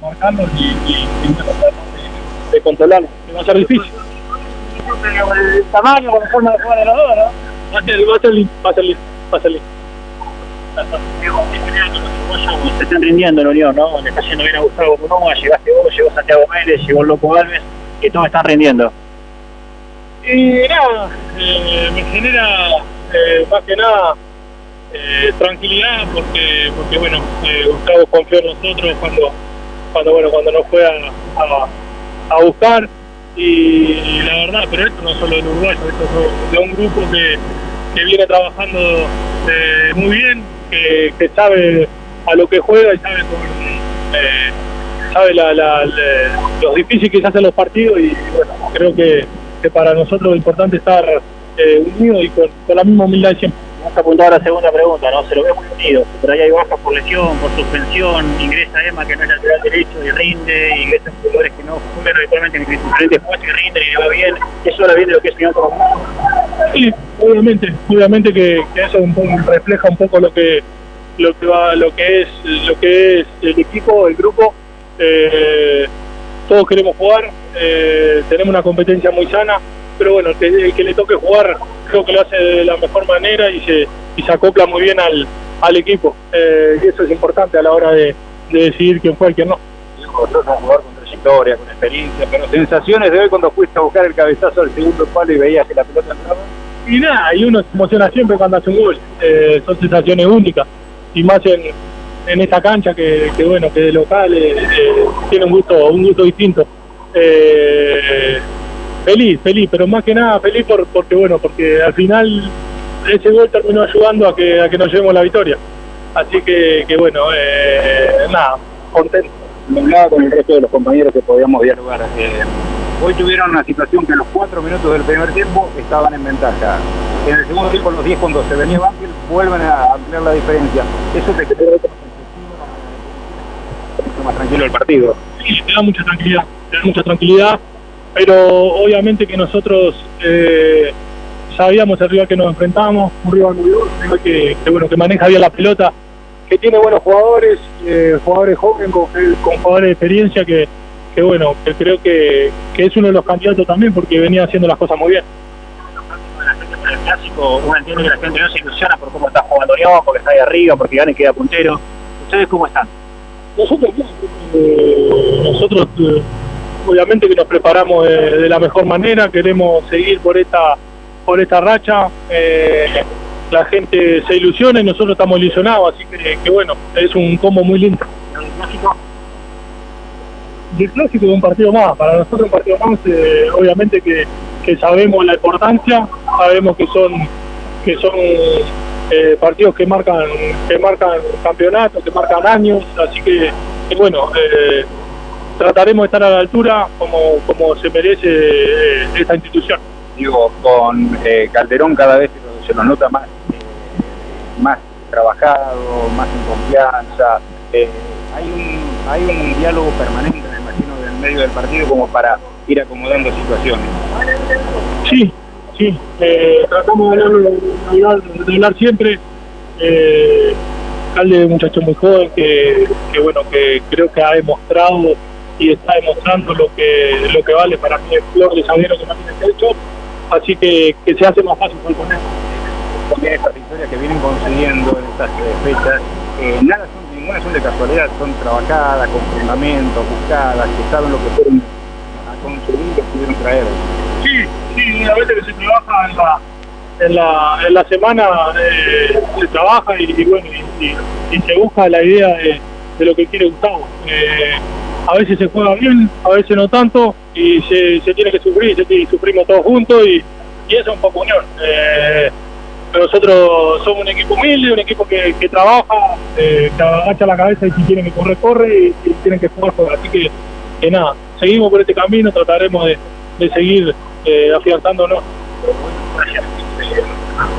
marcarlo y, y, y tratar de, de controlarlo. Va a ser difícil. El tamaño, con la forma de jugar de los dos, ¿no? Va a ser, va a ser va a ser va a ser. Se están rindiendo en Unión, ¿no? Le está yendo bien a Gustavo Munoma, llegaste vos, llegó Santiago Mérez, llegó Loco Alves, y todos están rindiendo. Y nada, eh, me genera eh, más que nada eh, tranquilidad porque, porque bueno, eh, Gustavo confió en nosotros cuando, cuando, bueno, cuando nos fue a, a, buscar y, la verdad, pero esto no es solo del uruguayo, esto es de un grupo que, que viene trabajando eh, muy bien, que, que, sabe a lo que juega y sabe con, eh, sabe la, la, los difíciles que se hacen los partidos y bueno, creo que, que para nosotros es importante estar eh, unidos y con, con, la misma humildad siempre. Vamos a apuntar a la segunda pregunta, ¿no? Se lo ve muy unido, pero ahí hay bajas por lesión, por suspensión, ingresa Emma que no es lateral derecho y rinde, y ingresan jugadores que no juegan habitualmente en diferentes puestos y rinden y le va bien. Eso ahora viene lo que es Unión como Sí, obviamente, obviamente que, eso refleja un poco lo que lo que va, lo que es lo que es el equipo, el grupo. Eh, todos queremos jugar, eh, tenemos una competencia muy sana, pero bueno, el que, le toque jugar creo que lo hace de la mejor manera y se, y se acopla muy bien al, al equipo. Eh, y eso es importante a la hora de, de decidir quién fue y quién no. Sos un jugador con trayectoria, con experiencia, pero sensaciones de hoy cuando fuiste a buscar el cabezazo al segundo palo y veías que la pelota entraba. Y nada, y uno se emociona siempre cuando hace un gol. Eh, son sensaciones únicas. Y más en, en esta cancha que, que, bueno, que de local eh, tiene un gusto, un gusto distinto. Eh, feliz, feliz, pero más que nada feliz por, porque bueno, porque al final ese gol terminó ayudando a que, a que nos llevemos la victoria. Así que, que bueno, eh, nada, contento. Hablaba con el resto de los compañeros que podíamos dialogar. Eh, hoy tuvieron una situación que a los cuatro minutos del primer tiempo estaban en ventaja. En el segundo tiempo, los 10 cuando se venía Banfield, vuelven a ampliar la diferencia. Eso te queda más tranquilo el partido. Sí, te da mucha tranquilidad, te da mucha tranquilidad pero obviamente que nosotros eh, sabíamos el rival que nos enfrentábamos, un rival muy duro, un rival que, que, bueno, que maneja bien la pelota, que tiene buenos jugadores, eh, jugadores jóvenes con, con, jugadores de experiencia que, que bueno, que creo que, que, es uno de los candidatos también porque venía haciendo las cosas muy bien. El clásico, uno entiende que la gente no se ilusiona por cómo está jugando León, porque está ahí arriba, porque gana y queda puntero. ¿Ustedes cómo están? Nosotros, eh, nosotros obviamente que nos preparamos de, la mejor manera, queremos seguir por esta por esta racha, eh, la gente se ilusiona y nosotros estamos ilusionados, así que, bueno, es un combo muy lindo. ¿El clásico? El un partido más, para nosotros un partido más, eh, obviamente que, sabemos la importancia, sabemos que son que son eh, partidos que marcan que marcan campeonatos, que marcan años, así que, bueno, trataremos de estar a la altura como, como se merece eh, esta institución. Digo, con eh, Calderón cada vez se nos nota más, eh, más trabajado, más en confianza. Eh, hay, un, hay un diálogo permanente, me imagino, en el medio del partido como para ir acomodando situaciones. Sí, sí. Tratamos de hablar, de hablar siempre. Calde es un muchacho muy joven que, que, bueno, que creo que ha demostrado y está demostrando lo que lo que vale para mí el flor de Sabiero que no tiene techo, así que, que se hace más fácil con él. También estas victorias que vienen consiguiendo en estas fechas, eh, nada son, ninguna son de casualidad, son trabajadas, con fundamentos, buscadas, que saben lo que fueron a conseguir que pudieron traer. Sí, sí, una vez que se trabaja en la en la, en la semana eh, se trabaja y, y bueno y, y, y, se busca la idea de, de lo que quiere Gustavo. Eh, a veces se juega bien, a veces no tanto, y se, tiene que sufrir, y sufrimos todos juntos, y, eso es un poco unión. Eh, nosotros somos un equipo humilde, un equipo que, trabaja, eh, que agacha la cabeza y si tienen que correr, corre, y tienen que jugar, juega. Así que, nada, seguimos por este camino, trataremos de, de seguir eh, afianzándonos.